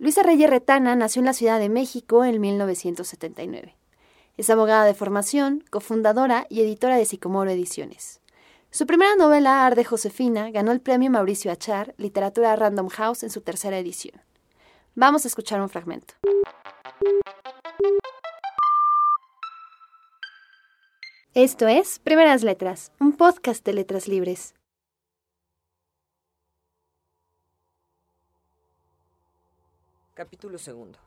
Luisa Reyes Retana nació en la Ciudad de México en 1979. Es abogada de formación, cofundadora y editora de Sicomoro Ediciones. Su primera novela, Arde Josefina, ganó el premio Mauricio Achar, Literatura Random House, en su tercera edición. Vamos a escuchar un fragmento. Esto es Primeras Letras, un podcast de letras libres. Capítulo segundo.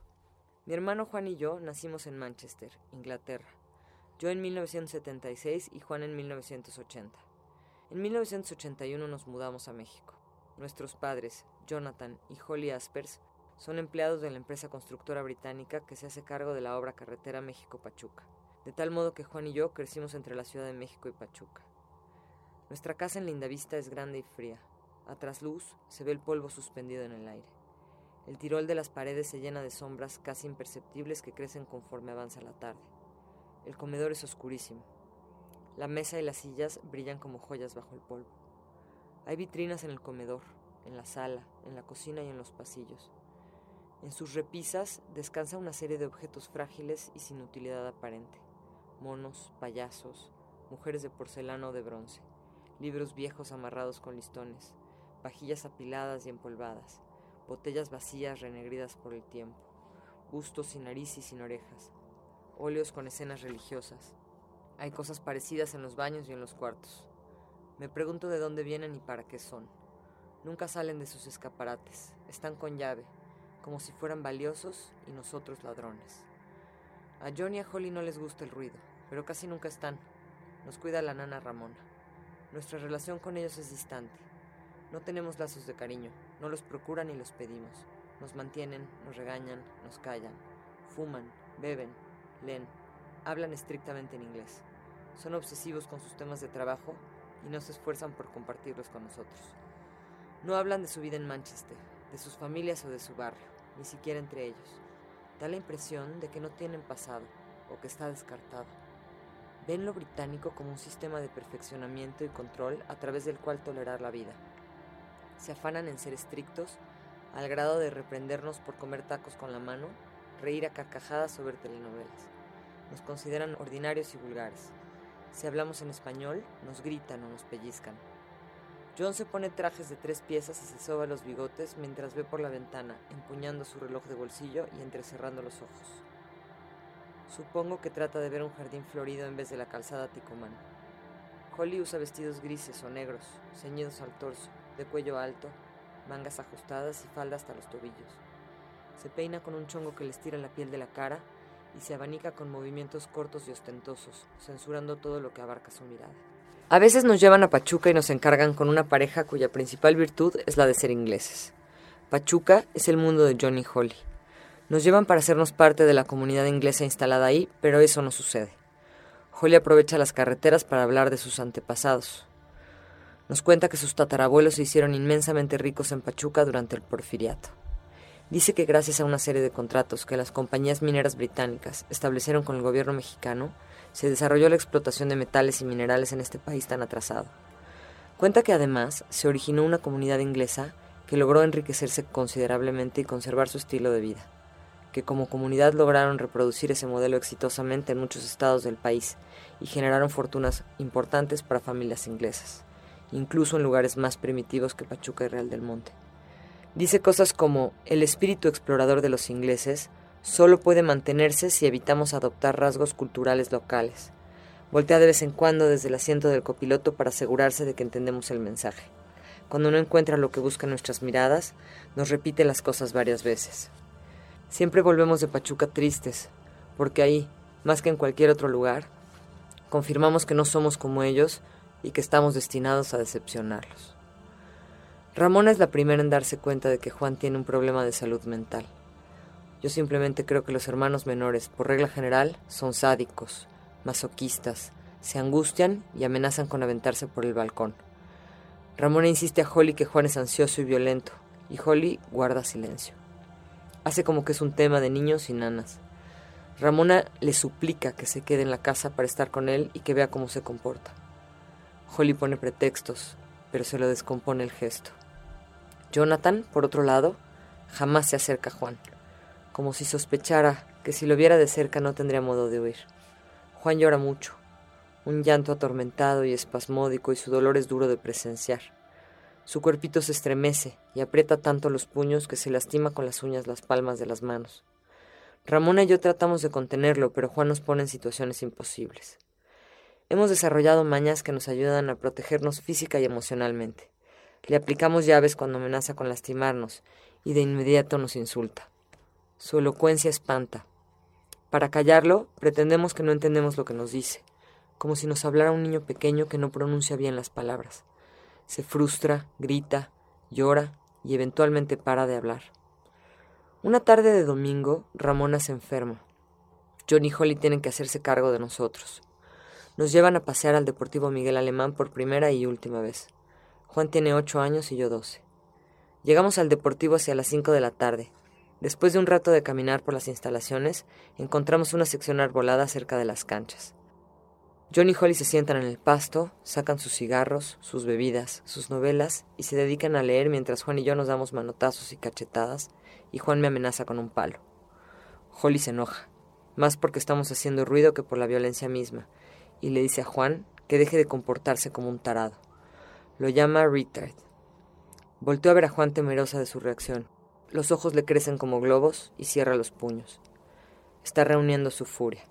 Mi hermano Juan y yo nacimos en Manchester, Inglaterra. Yo en 1976 y Juan en 1980. En 1981 nos mudamos a México. Nuestros padres, Jonathan y Holly Aspers, son empleados de la empresa constructora británica que se hace cargo de la obra carretera México-Pachuca, de tal modo que Juan y yo crecimos entre la Ciudad de México y Pachuca. Nuestra casa en Lindavista es grande y fría. A trasluz se ve el polvo suspendido en el aire. El tirol de las paredes se llena de sombras casi imperceptibles que crecen conforme avanza la tarde. El comedor es oscurísimo. La mesa y las sillas brillan como joyas bajo el polvo. Hay vitrinas en el comedor, en la sala, en la cocina y en los pasillos. En sus repisas descansa una serie de objetos frágiles y sin utilidad aparente. Monos, payasos, mujeres de porcelana o de bronce, libros viejos amarrados con listones, vajillas apiladas y empolvadas, botellas vacías renegridas por el tiempo, bustos sin nariz y sin orejas, óleos con escenas religiosas. Hay cosas parecidas en los baños y en los cuartos. Me pregunto de dónde vienen y para qué son. Nunca salen de sus escaparates, están con llave, como si fueran valiosos y nosotros ladrones. A John y a Holly no les gusta el ruido, pero casi nunca están. Nos cuida la nana Ramona. Nuestra relación con ellos es distante. No tenemos lazos de cariño, no los procuran ni los pedimos. Nos mantienen, nos regañan, nos callan, fuman, beben, leen, hablan estrictamente en inglés. Son obsesivos con sus temas de trabajo y no se esfuerzan por compartirlos con nosotros. No hablan de su vida en Manchester, de sus familias o de su barrio, ni siquiera entre ellos. Da la impresión de que no tienen pasado o que está descartado. Ven lo británico como un sistema de perfeccionamiento y control a través del cual tolerar la vida se afanan en ser estrictos, al grado de reprendernos por comer tacos con la mano, reír a carcajadas o ver telenovelas. Nos consideran ordinarios y vulgares. Si hablamos en español, nos gritan o nos pellizcan. John se pone trajes de tres piezas y se soba los bigotes mientras ve por la ventana, empuñando su reloj de bolsillo y entrecerrando los ojos. Supongo que trata de ver un jardín florido en vez de la calzada ticomán. Holly usa vestidos grises o negros, ceñidos al torso, de cuello alto, mangas ajustadas y falda hasta los tobillos. Se peina con un chongo que le estira la piel de la cara y se abanica con movimientos cortos y ostentosos, censurando todo lo que abarca su mirada. A veces nos llevan a Pachuca y nos encargan con una pareja cuya principal virtud es la de ser ingleses. Pachuca es el mundo de Johnny Holly. Nos llevan para hacernos parte de la comunidad inglesa instalada ahí, pero eso no sucede. Holly aprovecha las carreteras para hablar de sus antepasados. Nos cuenta que sus tatarabuelos se hicieron inmensamente ricos en Pachuca durante el porfiriato. Dice que gracias a una serie de contratos que las compañías mineras británicas establecieron con el gobierno mexicano, se desarrolló la explotación de metales y minerales en este país tan atrasado. Cuenta que además se originó una comunidad inglesa que logró enriquecerse considerablemente y conservar su estilo de vida, que como comunidad lograron reproducir ese modelo exitosamente en muchos estados del país y generaron fortunas importantes para familias inglesas incluso en lugares más primitivos que Pachuca y Real del Monte. Dice cosas como el espíritu explorador de los ingleses solo puede mantenerse si evitamos adoptar rasgos culturales locales. Voltea de vez en cuando desde el asiento del copiloto para asegurarse de que entendemos el mensaje. Cuando no encuentra lo que busca en nuestras miradas, nos repite las cosas varias veces. Siempre volvemos de Pachuca tristes, porque ahí, más que en cualquier otro lugar, confirmamos que no somos como ellos y que estamos destinados a decepcionarlos. Ramona es la primera en darse cuenta de que Juan tiene un problema de salud mental. Yo simplemente creo que los hermanos menores, por regla general, son sádicos, masoquistas, se angustian y amenazan con aventarse por el balcón. Ramona insiste a Holly que Juan es ansioso y violento, y Holly guarda silencio. Hace como que es un tema de niños y nanas. Ramona le suplica que se quede en la casa para estar con él y que vea cómo se comporta. Holly pone pretextos, pero se lo descompone el gesto. Jonathan, por otro lado, Jamás se acerca Juan, como si sospechara que si lo viera de cerca no tendría modo de huir. Juan llora mucho, un llanto atormentado y espasmódico y su dolor es duro de presenciar. Su cuerpito se estremece y aprieta tanto los puños que se lastima con las uñas las palmas de las manos. Ramona y yo tratamos de contenerlo, pero Juan nos pone en situaciones imposibles. Hemos desarrollado mañas que nos ayudan a protegernos física y emocionalmente. Le aplicamos llaves cuando amenaza con lastimarnos y de inmediato nos insulta. Su elocuencia espanta. Para callarlo, pretendemos que no entendemos lo que nos dice, como si nos hablara un niño pequeño que no pronuncia bien las palabras. Se frustra, grita, llora y eventualmente para de hablar. Una tarde de domingo, Ramona se enferma. John y Holly tienen que hacerse cargo de nosotros. Nos llevan a pasear al Deportivo Miguel Alemán por primera y última vez. Juan tiene ocho años y yo doce. Llegamos al Deportivo hacia las cinco de la tarde. Después de un rato de caminar por las instalaciones, encontramos una sección arbolada cerca de las canchas. John y Holly se sientan en el pasto, sacan sus cigarros, sus bebidas, sus novelas y se dedican a leer mientras Juan y yo nos damos manotazos y cachetadas y Juan me amenaza con un palo. Holly se enoja, más porque estamos haciendo ruido que por la violencia misma, y le dice a Juan que deje de comportarse como un tarado. Lo llama retard. Volteó a ver a Juan temerosa de su reacción. Los ojos le crecen como globos y cierra los puños. Está reuniendo su furia.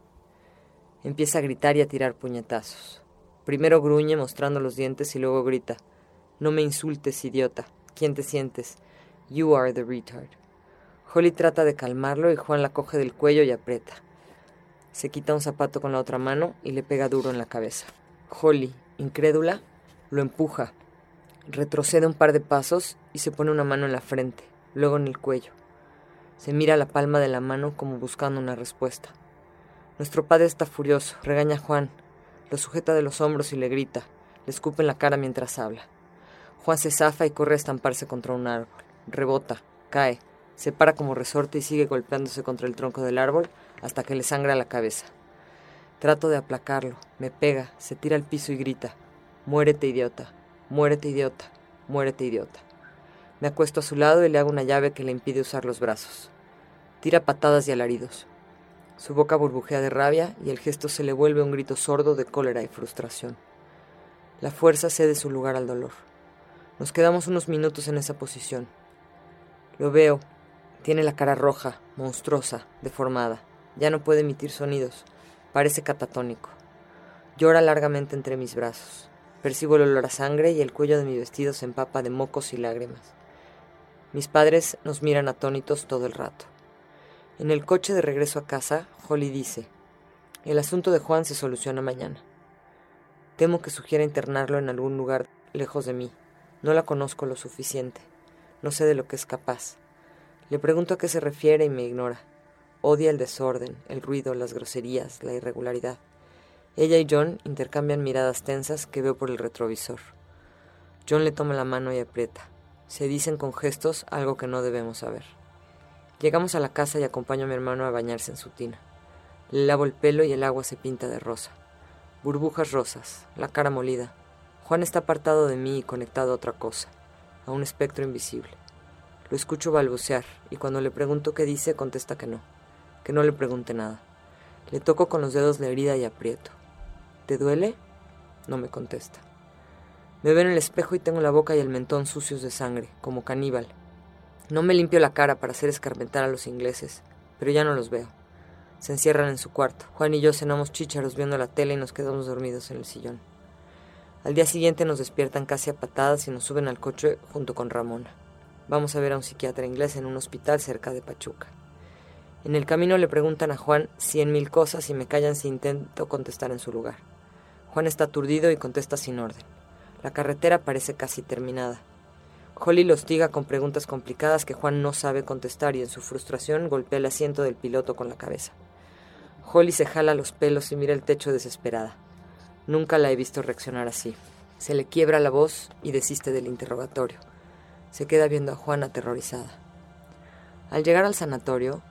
Empieza a gritar y a tirar puñetazos. Primero gruñe mostrando los dientes y luego grita. No me insultes, idiota. ¿Quién te sientes? You are the retard. Holly trata de calmarlo y Juan la coge del cuello y aprieta. Se quita un zapato con la otra mano y le pega duro en la cabeza. Holly, incrédula, lo empuja. Retrocede un par de pasos y se pone una mano en la frente, luego en el cuello. Se mira la palma de la mano como buscando una respuesta. Nuestro padre está furioso, regaña a Juan, lo sujeta de los hombros y le grita, le escupe en la cara mientras habla. Juan se zafa y corre a estamparse contra un árbol. Rebota, cae, se para como resorte y sigue golpeándose contra el tronco del árbol hasta que le sangra la cabeza. Trato de aplacarlo, me pega, se tira al piso y grita, Muérete idiota, muérete idiota, muérete idiota. Me acuesto a su lado y le hago una llave que le impide usar los brazos. Tira patadas y alaridos. Su boca burbujea de rabia y el gesto se le vuelve un grito sordo de cólera y frustración. La fuerza cede su lugar al dolor. Nos quedamos unos minutos en esa posición. Lo veo. Tiene la cara roja, monstruosa, deformada. Ya no puede emitir sonidos. Parece catatónico. Llora largamente entre mis brazos. Percibo el olor a sangre y el cuello de mi vestido se empapa de mocos y lágrimas. Mis padres nos miran atónitos todo el rato. En el coche de regreso a casa, Holly dice, el asunto de Juan se soluciona mañana. Temo que sugiera internarlo en algún lugar lejos de mí. No la conozco lo suficiente. No sé de lo que es capaz. Le pregunto a qué se refiere y me ignora. Odia el desorden, el ruido, las groserías, la irregularidad. Ella y John intercambian miradas tensas que veo por el retrovisor. John le toma la mano y aprieta. Se dicen con gestos algo que no debemos saber. Llegamos a la casa y acompaño a mi hermano a bañarse en su tina. Le lavo el pelo y el agua se pinta de rosa. Burbujas rosas, la cara molida. Juan está apartado de mí y conectado a otra cosa, a un espectro invisible. Lo escucho balbucear y cuando le pregunto qué dice contesta que no, que no le pregunte nada. Le toco con los dedos la herida y aprieto. ¿Te duele? No me contesta. Me veo en el espejo y tengo la boca y el mentón sucios de sangre, como caníbal, no me limpio la cara para hacer escarmentar a los ingleses, pero ya no los veo. Se encierran en su cuarto. Juan y yo cenamos chícharos viendo la tele y nos quedamos dormidos en el sillón. Al día siguiente nos despiertan casi a patadas y nos suben al coche junto con Ramona. Vamos a ver a un psiquiatra inglés en un hospital cerca de Pachuca. En el camino le preguntan a Juan cien mil cosas y me callan si intento contestar en su lugar. Juan está aturdido y contesta sin orden. La carretera parece casi terminada. Holly lo hostiga con preguntas complicadas que Juan no sabe contestar y en su frustración golpea el asiento del piloto con la cabeza. Holly se jala los pelos y mira el techo desesperada. Nunca la he visto reaccionar así. Se le quiebra la voz y desiste del interrogatorio. Se queda viendo a Juan aterrorizada. Al llegar al sanatorio,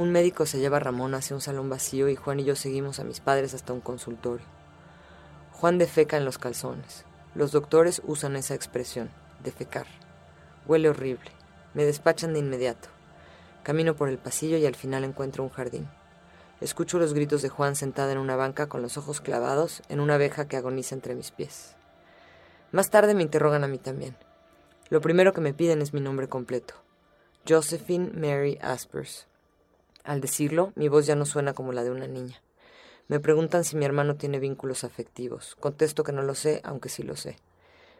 un médico se lleva a Ramón hacia un salón vacío y Juan y yo seguimos a mis padres hasta un consultorio. Juan defeca en los calzones. Los doctores usan esa expresión, defecar. Huele horrible. Me despachan de inmediato. Camino por el pasillo y al final encuentro un jardín. Escucho los gritos de Juan sentada en una banca con los ojos clavados en una abeja que agoniza entre mis pies. Más tarde me interrogan a mí también. Lo primero que me piden es mi nombre completo. Josephine Mary Aspers. Al decirlo, mi voz ya no suena como la de una niña. Me preguntan si mi hermano tiene vínculos afectivos. Contesto que no lo sé, aunque sí lo sé.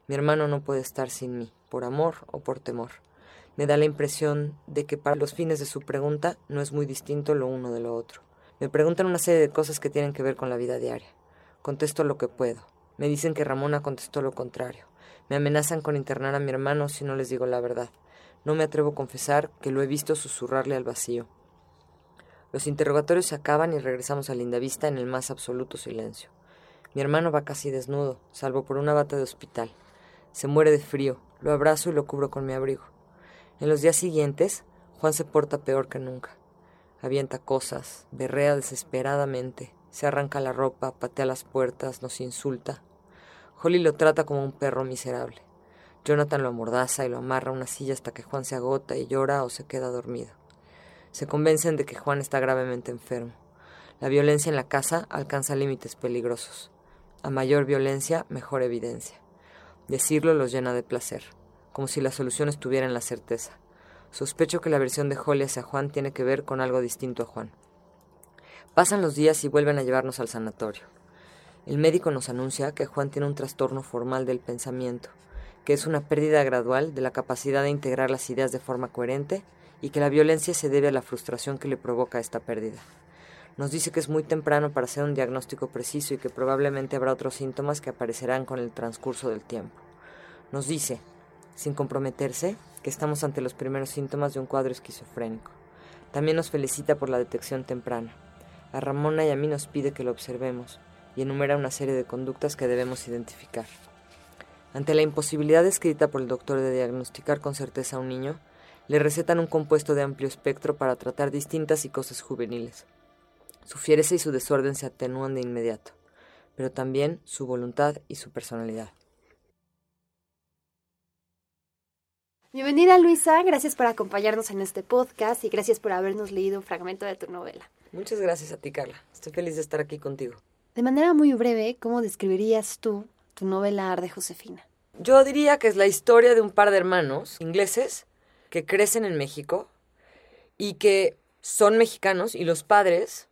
Mi hermano no puede estar sin mí, por amor o por temor. Me da la impresión de que para los fines de su pregunta no es muy distinto lo uno de lo otro. Me preguntan una serie de cosas que tienen que ver con la vida diaria. Contesto lo que puedo. Me dicen que Ramona contestó lo contrario. Me amenazan con internar a mi hermano si no les digo la verdad. No me atrevo a confesar que lo he visto susurrarle al vacío. Los interrogatorios se acaban y regresamos a Linda Vista en el más absoluto silencio. Mi hermano va casi desnudo, salvo por una bata de hospital. Se muere de frío, lo abrazo y lo cubro con mi abrigo. En los días siguientes, Juan se porta peor que nunca avienta cosas, berrea desesperadamente, se arranca la ropa, patea las puertas, nos insulta. Holly lo trata como un perro miserable. Jonathan lo amordaza y lo amarra a una silla hasta que Juan se agota y llora o se queda dormido. Se convencen de que Juan está gravemente enfermo. La violencia en la casa alcanza límites peligrosos. A mayor violencia, mejor evidencia. Decirlo los llena de placer, como si la solución estuviera en la certeza. Sospecho que la versión de Holly hacia Juan tiene que ver con algo distinto a Juan. Pasan los días y vuelven a llevarnos al sanatorio. El médico nos anuncia que Juan tiene un trastorno formal del pensamiento, que es una pérdida gradual de la capacidad de integrar las ideas de forma coherente y que la violencia se debe a la frustración que le provoca esta pérdida. Nos dice que es muy temprano para hacer un diagnóstico preciso y que probablemente habrá otros síntomas que aparecerán con el transcurso del tiempo. Nos dice, sin comprometerse, que estamos ante los primeros síntomas de un cuadro esquizofrénico. También nos felicita por la detección temprana. A Ramona y a mí nos pide que lo observemos y enumera una serie de conductas que debemos identificar. Ante la imposibilidad escrita por el doctor de diagnosticar con certeza a un niño, le recetan un compuesto de amplio espectro para tratar distintas psicosis juveniles. Su fiereza y su desorden se atenúan de inmediato, pero también su voluntad y su personalidad. Bienvenida Luisa, gracias por acompañarnos en este podcast y gracias por habernos leído un fragmento de tu novela. Muchas gracias a ti, Carla. Estoy feliz de estar aquí contigo. De manera muy breve, ¿cómo describirías tú tu novela Arde Josefina? Yo diría que es la historia de un par de hermanos ingleses que crecen en México y que son mexicanos y los padres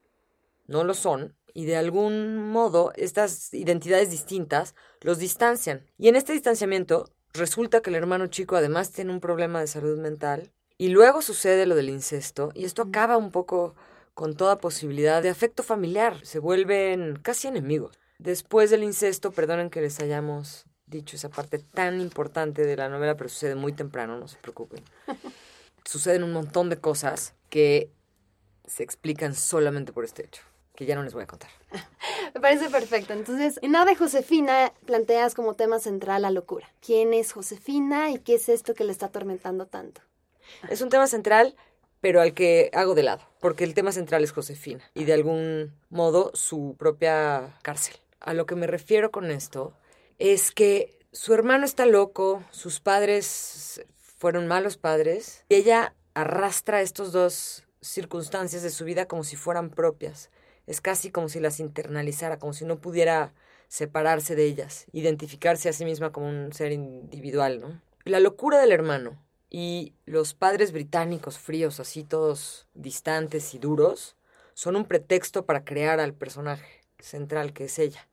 no lo son y de algún modo estas identidades distintas los distancian. Y en este distanciamiento Resulta que el hermano chico además tiene un problema de salud mental y luego sucede lo del incesto y esto acaba un poco con toda posibilidad de afecto familiar. Se vuelven casi enemigos. Después del incesto, perdonen que les hayamos dicho esa parte tan importante de la novela, pero sucede muy temprano, no se preocupen. Suceden un montón de cosas que se explican solamente por este hecho, que ya no les voy a contar. Me parece perfecto. Entonces, en de Josefina planteas como tema central la locura. ¿Quién es Josefina y qué es esto que le está atormentando tanto? Es un tema central, pero al que hago de lado, porque el tema central es Josefina y de algún modo su propia cárcel. A lo que me refiero con esto es que su hermano está loco, sus padres fueron malos padres, y ella arrastra estos dos circunstancias de su vida como si fueran propias. Es casi como si las internalizara, como si no pudiera separarse de ellas, identificarse a sí misma como un ser individual, ¿no? La locura del hermano y los padres británicos fríos, así todos distantes y duros, son un pretexto para crear al personaje central que es ella,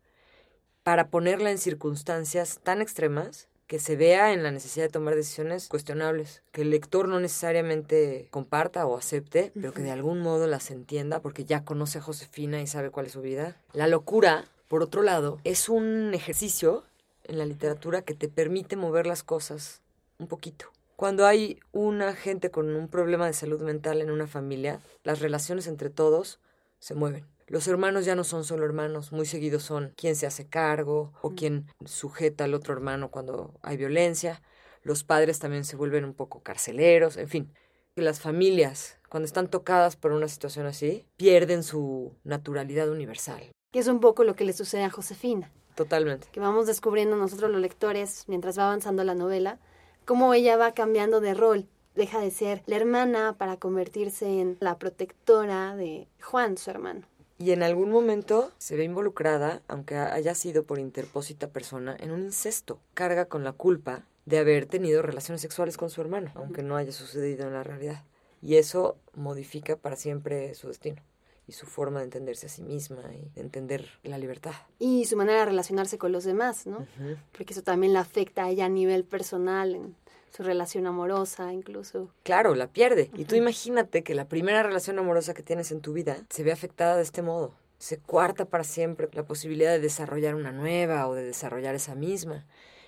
para ponerla en circunstancias tan extremas que se vea en la necesidad de tomar decisiones cuestionables, que el lector no necesariamente comparta o acepte, pero que de algún modo las entienda porque ya conoce a Josefina y sabe cuál es su vida. La locura, por otro lado, es un ejercicio en la literatura que te permite mover las cosas un poquito. Cuando hay una gente con un problema de salud mental en una familia, las relaciones entre todos se mueven. Los hermanos ya no son solo hermanos, muy seguidos son quien se hace cargo o quien sujeta al otro hermano cuando hay violencia. Los padres también se vuelven un poco carceleros, en fin. Las familias, cuando están tocadas por una situación así, pierden su naturalidad universal. Que es un poco lo que le sucede a Josefina. Totalmente. Que vamos descubriendo nosotros los lectores, mientras va avanzando la novela, cómo ella va cambiando de rol deja de ser la hermana para convertirse en la protectora de Juan, su hermano. Y en algún momento se ve involucrada, aunque haya sido por interpósita persona, en un incesto. Carga con la culpa de haber tenido relaciones sexuales con su hermano, aunque no haya sucedido en la realidad. Y eso modifica para siempre su destino y su forma de entenderse a sí misma y de entender la libertad. Y su manera de relacionarse con los demás, ¿no? Porque eso también la afecta a ella a nivel personal, en su relación amorosa incluso. Claro, la pierde. Y tú imagínate que la primera relación amorosa que tienes en tu vida se ve afectada de este modo. Se cuarta para siempre la posibilidad de desarrollar una nueva o de desarrollar esa misma.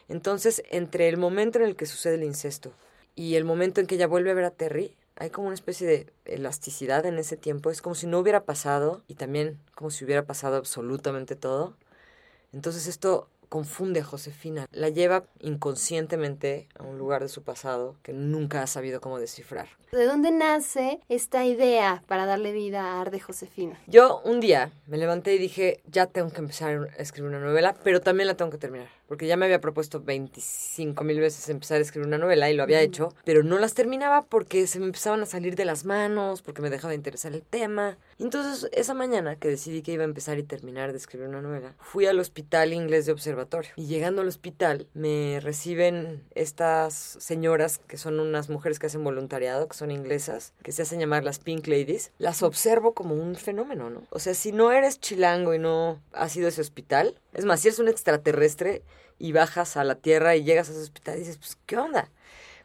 Entonces, entre el momento en el que sucede el incesto y el momento en que ella vuelve a ver a Terry, hay como una especie de elasticidad en ese tiempo. Es como si no hubiera pasado y también como si hubiera pasado absolutamente todo. Entonces esto confunde a Josefina, la lleva inconscientemente a un lugar de su pasado que nunca ha sabido cómo descifrar. ¿De dónde nace esta idea para darle vida a Arde Josefina? Yo un día me levanté y dije, ya tengo que empezar a escribir una novela, pero también la tengo que terminar porque ya me había propuesto 25 mil veces empezar a escribir una novela y lo había hecho, pero no las terminaba porque se me empezaban a salir de las manos, porque me dejaba de interesar el tema. entonces, esa mañana que decidí que iba a empezar y terminar de escribir una novela, fui al hospital inglés de observatorio. Y llegando al hospital, me reciben estas señoras que son unas mujeres que hacen voluntariado, que son inglesas, que se hacen llamar las Pink Ladies. Las observo como un fenómeno, ¿no? O sea, si no eres chilango y no has ido a ese hospital, es más, si eres un extraterrestre y bajas a la Tierra y llegas a ese hospital y dices, pues, ¿qué onda?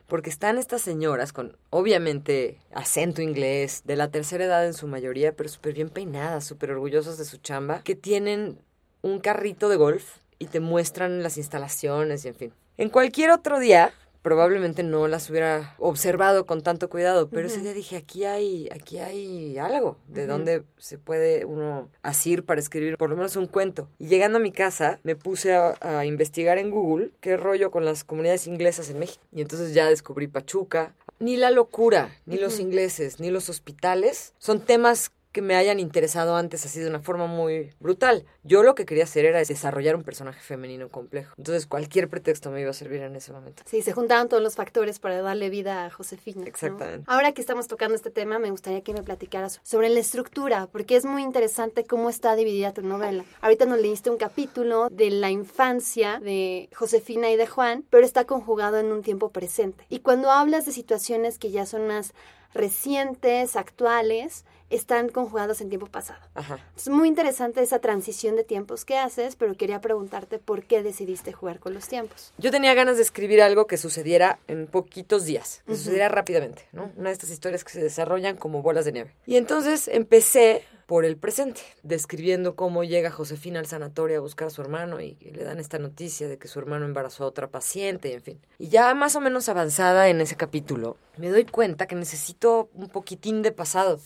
Porque están estas señoras con, obviamente, acento inglés, de la tercera edad en su mayoría, pero súper bien peinadas, súper orgullosas de su chamba, que tienen un carrito de golf y te muestran las instalaciones y en fin. En cualquier otro día, probablemente no las hubiera observado con tanto cuidado, pero ese día dije, aquí hay, aquí hay algo de donde se puede uno asir para escribir por lo menos un cuento. Y llegando a mi casa, me puse a, a investigar en Google qué rollo con las comunidades inglesas en México. Y entonces ya descubrí Pachuca. Ni la locura, ni los ingleses, ni los hospitales son temas que me hayan interesado antes así de una forma muy brutal. Yo lo que quería hacer era desarrollar un personaje femenino complejo. Entonces cualquier pretexto me iba a servir en ese momento. Sí, se juntaban todos los factores para darle vida a Josefina. Exactamente. Ahora que estamos tocando este tema, me gustaría que me platicaras sobre la estructura, porque es muy interesante cómo está dividida tu novela. Ahorita nos leíste un capítulo de la infancia de Josefina y de Juan, pero está conjugado en un tiempo presente. Y cuando hablas de situaciones que ya son más recientes, actuales, están conjugados en tiempo pasado. Ajá. Es muy interesante esa transición de tiempos que haces, pero quería preguntarte por qué decidiste jugar con los tiempos. Yo tenía ganas de escribir algo que sucediera en poquitos días, que sucediera rápidamente, ¿no? Una de estas historias que se desarrollan como bolas de nieve. Y entonces empecé por el presente, describiendo cómo llega Josefina al sanatorio a buscar a su hermano y le dan esta noticia de que su hermano embarazó a otra paciente, en fin. Y ya más o menos avanzada en ese capítulo, me doy cuenta que necesito un poquitín de pasado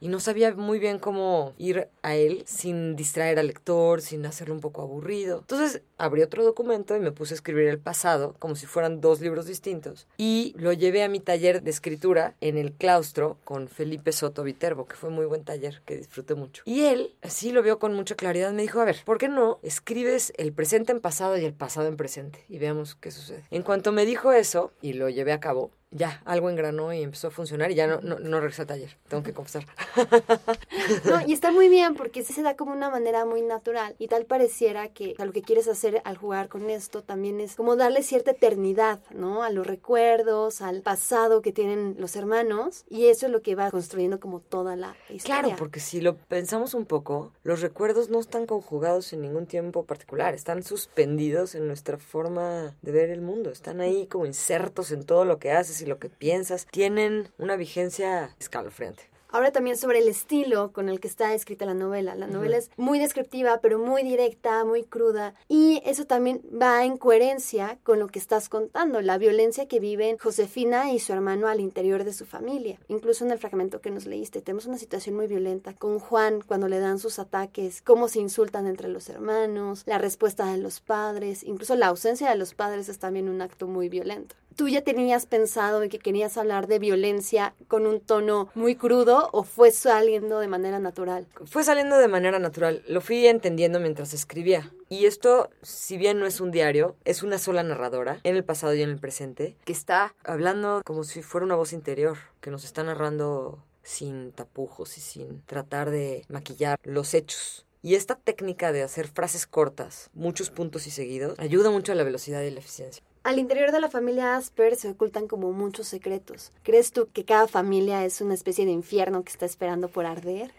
y no sabía muy bien cómo ir a él sin distraer al lector, sin hacerlo un poco aburrido. Entonces abrí otro documento y me puse a escribir el pasado como si fueran dos libros distintos y lo llevé a mi taller de escritura en el claustro con Felipe Soto Viterbo, que fue muy buen taller, que disfruté mucho. Y él, así lo vio con mucha claridad, me dijo, a ver, ¿por qué no escribes el presente en pasado y el pasado en presente? Y veamos qué sucede. En cuanto me dijo eso y lo llevé a cabo, ya, algo engranó y empezó a funcionar y ya no, no, no regresé al taller, tengo que confesar. no, y está muy bien porque sí se da como una manera muy natural y tal pareciera que lo que quieres hacer al jugar con esto también es como darle cierta eternidad, ¿no? A los recuerdos, al pasado que tienen los hermanos y eso es lo que va construyendo como toda la historia. Claro, porque si lo pensamos un poco, los recuerdos no están conjugados en ningún tiempo particular, están suspendidos en nuestra forma de ver el mundo, están ahí como insertos en todo lo que haces y lo que piensas tienen una vigencia escalofriante. Ahora también sobre el estilo con el que está escrita la novela. La novela es muy descriptiva, pero muy directa, muy cruda. Y eso también va en coherencia con lo que estás contando, la violencia que viven Josefina y su hermano al interior de su familia. Incluso en el fragmento que nos leíste, tenemos una situación muy violenta con Juan cuando le dan sus ataques, cómo se insultan entre los hermanos, la respuesta de los padres, incluso la ausencia de los padres es también un acto muy violento. ¿Tú ya tenías pensado que querías hablar de violencia con un tono muy crudo o fue saliendo de manera natural? Fue saliendo de manera natural. Lo fui entendiendo mientras escribía. Y esto, si bien no es un diario, es una sola narradora, en el pasado y en el presente, que está hablando como si fuera una voz interior, que nos está narrando sin tapujos y sin tratar de maquillar los hechos. Y esta técnica de hacer frases cortas, muchos puntos y seguidos, ayuda mucho a la velocidad y la eficiencia. Al interior de la familia Asper se ocultan como muchos secretos. ¿Crees tú que cada familia es una especie de infierno que está esperando por arder?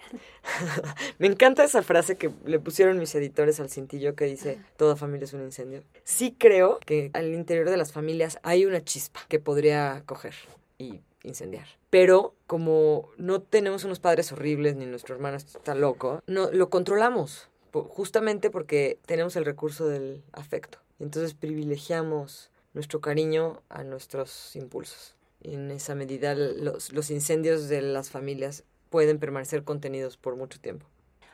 Me encanta esa frase que le pusieron mis editores al cintillo que dice, toda familia es un incendio. Sí creo que al interior de las familias hay una chispa que podría coger y incendiar. Pero como no tenemos unos padres horribles ni nuestro hermano está loco, no lo controlamos justamente porque tenemos el recurso del afecto. Entonces privilegiamos nuestro cariño a nuestros impulsos. En esa medida los, los incendios de las familias pueden permanecer contenidos por mucho tiempo.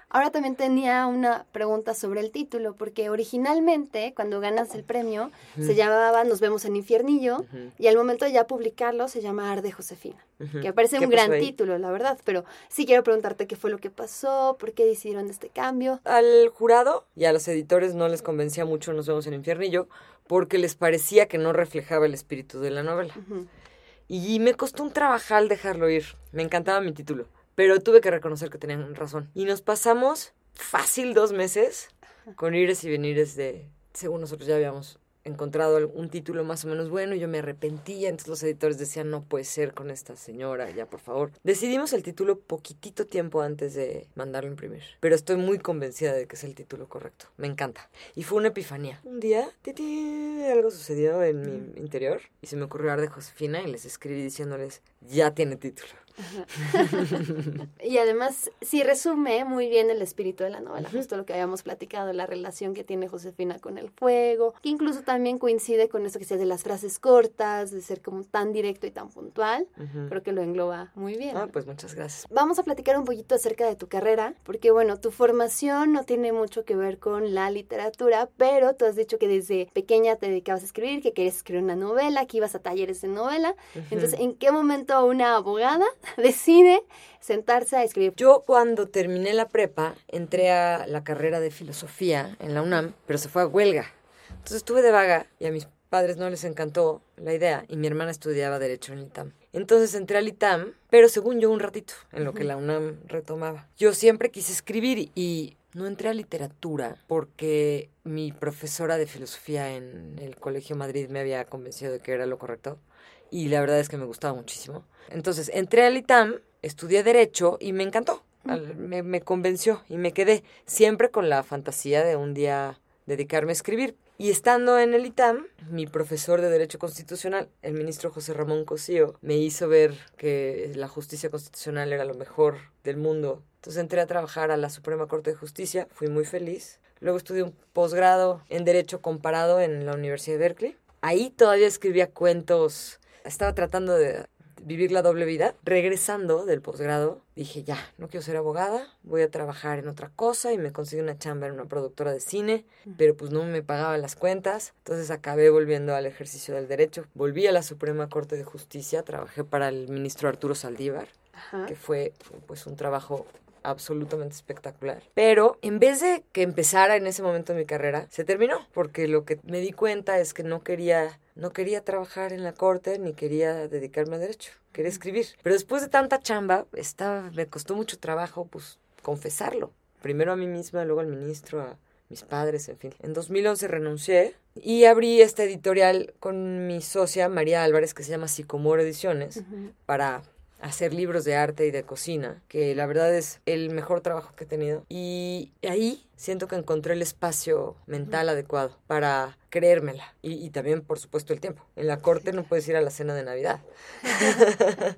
Ahora también tenía una pregunta sobre el título, porque originalmente cuando ganas el premio se llamaba Nos vemos en Infiernillo y al momento de ya publicarlo se llama Arde Josefina, que parece un gran título, la verdad, pero sí quiero preguntarte qué fue lo que pasó, por qué decidieron este cambio. Al jurado y a los editores no les convencía mucho Nos vemos en Infiernillo porque les parecía que no reflejaba el espíritu de la novela. Y me costó un trabajal dejarlo ir. Me encantaba mi título pero tuve que reconocer que tenían razón. Y nos pasamos fácil dos meses con ires y venires de, según nosotros ya habíamos encontrado un título más o menos bueno y yo me arrepentía, entonces los editores decían, no puede ser con esta señora, ya por favor. Decidimos el título poquitito tiempo antes de mandarlo a imprimir, pero estoy muy convencida de que es el título correcto, me encanta. Y fue una epifanía. Un día, algo sucedió en mi interior y se me ocurrió hablar de Josefina y les escribí diciéndoles, ya tiene título. y además, sí resume muy bien el espíritu de la novela, justo lo que habíamos platicado, la relación que tiene Josefina con el fuego, que incluso también coincide con eso que se de las frases cortas, de ser como tan directo y tan puntual. Creo que lo engloba muy bien. Ah, pues muchas gracias. Vamos a platicar un poquito acerca de tu carrera, porque bueno, tu formación no tiene mucho que ver con la literatura, pero tú has dicho que desde pequeña te dedicabas a escribir, que querías escribir una novela, que ibas a talleres de novela. Entonces, ¿en qué momento una abogada decide sentarse a escribir. Yo cuando terminé la prepa entré a la carrera de filosofía en la UNAM, pero se fue a huelga. Entonces estuve de vaga y a mis padres no les encantó la idea y mi hermana estudiaba derecho en el ITAM. Entonces entré al ITAM, pero según yo un ratito, en lo que la UNAM retomaba. Yo siempre quise escribir y no entré a literatura porque mi profesora de filosofía en el Colegio Madrid me había convencido de que era lo correcto y la verdad es que me gustaba muchísimo. Entonces entré al ITAM, estudié Derecho y me encantó. Me, me, convenció y me quedé siempre con la fantasía de un día dedicarme a escribir. Y estando en el ITAM, mi profesor de Derecho Constitucional, el ministro José Ramón Cosío, me hizo ver que la justicia constitucional era lo mejor del mundo. Entonces entré a trabajar a la Suprema Corte de Justicia, fui muy feliz. Luego estudié un posgrado en Derecho Comparado en la Universidad de Berkeley. Ahí todavía escribía cuentos estaba tratando de vivir la doble vida. Regresando del posgrado, dije, ya, no quiero ser abogada, voy a trabajar en otra cosa y me conseguí una chamba en una productora de cine, pero pues no me pagaba las cuentas, entonces acabé volviendo al ejercicio del derecho. Volví a la Suprema Corte de Justicia, trabajé para el ministro Arturo Saldívar, que fue pues un trabajo absolutamente espectacular. Pero en vez de que empezara en ese momento de mi carrera, se terminó, porque lo que me di cuenta es que no quería no quería trabajar en la corte ni quería dedicarme a derecho, quería escribir. Pero después de tanta chamba, estaba, me costó mucho trabajo pues confesarlo. Primero a mí misma, luego al ministro, a mis padres, en fin. En 2011 renuncié y abrí esta editorial con mi socia María Álvarez que se llama Sicomoro Ediciones para hacer libros de arte y de cocina, que la verdad es el mejor trabajo que he tenido. Y ahí siento que encontré el espacio mental adecuado para creérmela. Y, también, por supuesto, el tiempo. En la corte no puedes ir a la cena de Navidad.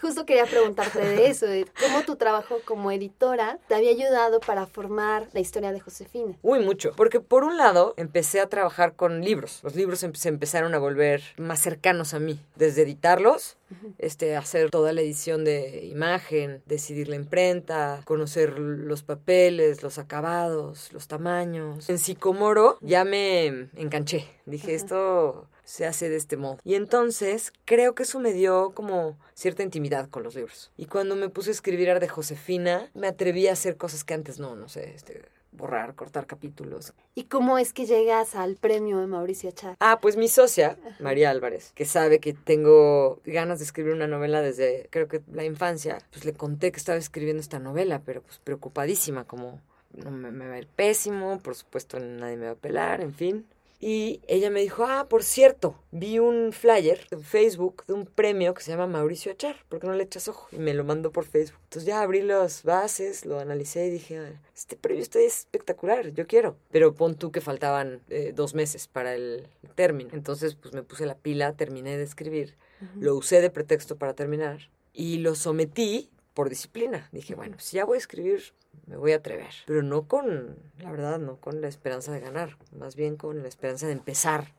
Justo quería preguntarte de eso, de cómo tu trabajo como editora te había ayudado para formar la historia de Josefina. Uy, mucho. Porque por un lado empecé a trabajar con libros. Los libros se empezaron a volver más cercanos a mí. Desde editarlos este, hacer toda la edición de imagen, decidir la imprenta, conocer los papeles, los acabados, los tamaños. En Sicomoro ya me enganché. Dije, esto se hace de este modo. Y entonces creo que eso me dio como cierta intimidad con los libros. Y cuando me puse a escribir de Josefina, me atreví a hacer cosas que antes no, no sé, este, borrar, cortar capítulos. ¿Y cómo es que llegas al premio de Mauricio Achar? Ah, pues mi socia, María Álvarez, que sabe que tengo ganas de escribir una novela desde, creo que la infancia, pues le conté que estaba escribiendo esta novela, pero pues preocupadísima, como no me, me va a ir pésimo, por supuesto nadie me va a pelar, en fin. Y ella me dijo, ah, por cierto, vi un flyer en Facebook de un premio que se llama Mauricio Achar, ¿por qué no le echas ojo? Y me lo mandó por Facebook. Entonces ya abrí las bases, lo analicé y dije, este premio está espectacular, yo quiero. Pero pon tú que faltaban eh, dos meses para el término. Entonces pues me puse la pila, terminé de escribir, lo usé de pretexto para terminar y lo sometí por disciplina. Dije, bueno, si ya voy a escribir, me voy a atrever. Pero no con, la verdad, no con la esperanza de ganar, más bien con la esperanza de empezar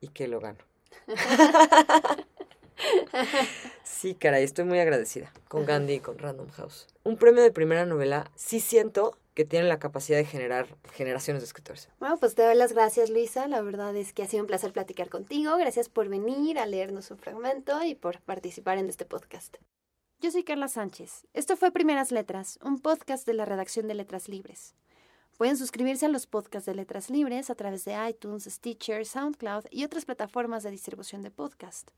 y que lo gano. sí, caray, estoy muy agradecida con Gandhi y con Random House. Un premio de primera novela, sí siento que tiene la capacidad de generar generaciones de escritores. Bueno, pues te doy las gracias, Luisa. La verdad es que ha sido un placer platicar contigo. Gracias por venir a leernos un fragmento y por participar en este podcast. Yo soy Carla Sánchez. Esto fue Primeras Letras, un podcast de la redacción de Letras Libres. Pueden suscribirse a los podcasts de Letras Libres a través de iTunes, Stitcher, SoundCloud y otras plataformas de distribución de podcast.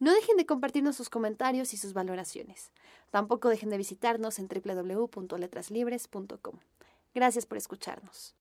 No dejen de compartirnos sus comentarios y sus valoraciones. Tampoco dejen de visitarnos en www.letraslibres.com. Gracias por escucharnos.